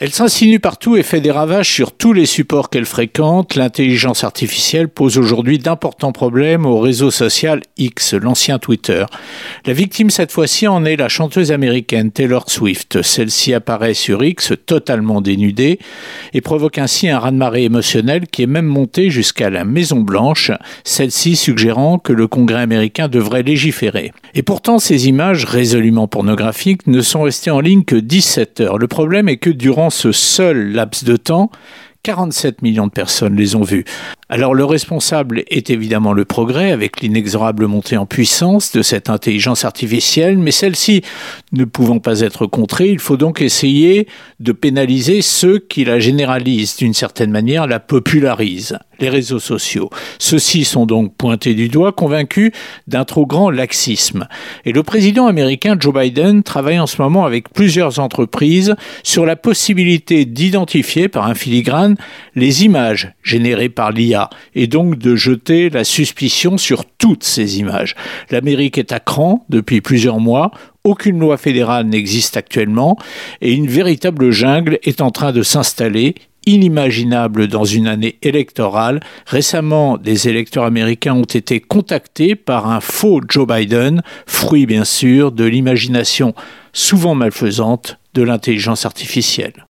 Elle s'insinue partout et fait des ravages sur tous les supports qu'elle fréquente. L'intelligence artificielle pose aujourd'hui d'importants problèmes au réseau social X, l'ancien Twitter. La victime cette fois-ci en est la chanteuse américaine Taylor Swift. Celle-ci apparaît sur X totalement dénudée et provoque ainsi un raz-de-marée émotionnel qui est même monté jusqu'à la Maison Blanche, celle-ci suggérant que le Congrès américain devrait légiférer. Et pourtant, ces images résolument pornographiques ne sont restées en ligne que 17 heures. Le problème est que durant ce seul laps de temps, 47 millions de personnes les ont vues. Alors le responsable est évidemment le progrès avec l'inexorable montée en puissance de cette intelligence artificielle, mais celle-ci ne pouvant pas être contrée, il faut donc essayer de pénaliser ceux qui la généralisent d'une certaine manière, la popularisent, les réseaux sociaux. Ceux-ci sont donc pointés du doigt, convaincus d'un trop grand laxisme. Et le président américain Joe Biden travaille en ce moment avec plusieurs entreprises sur la possibilité d'identifier par un filigrane les images générées par l'IA et donc de jeter la suspicion sur toutes ces images. L'Amérique est à cran depuis plusieurs mois, aucune loi fédérale n'existe actuellement et une véritable jungle est en train de s'installer inimaginable dans une année électorale. Récemment, des électeurs américains ont été contactés par un faux Joe Biden, fruit bien sûr de l'imagination souvent malfaisante de l'intelligence artificielle.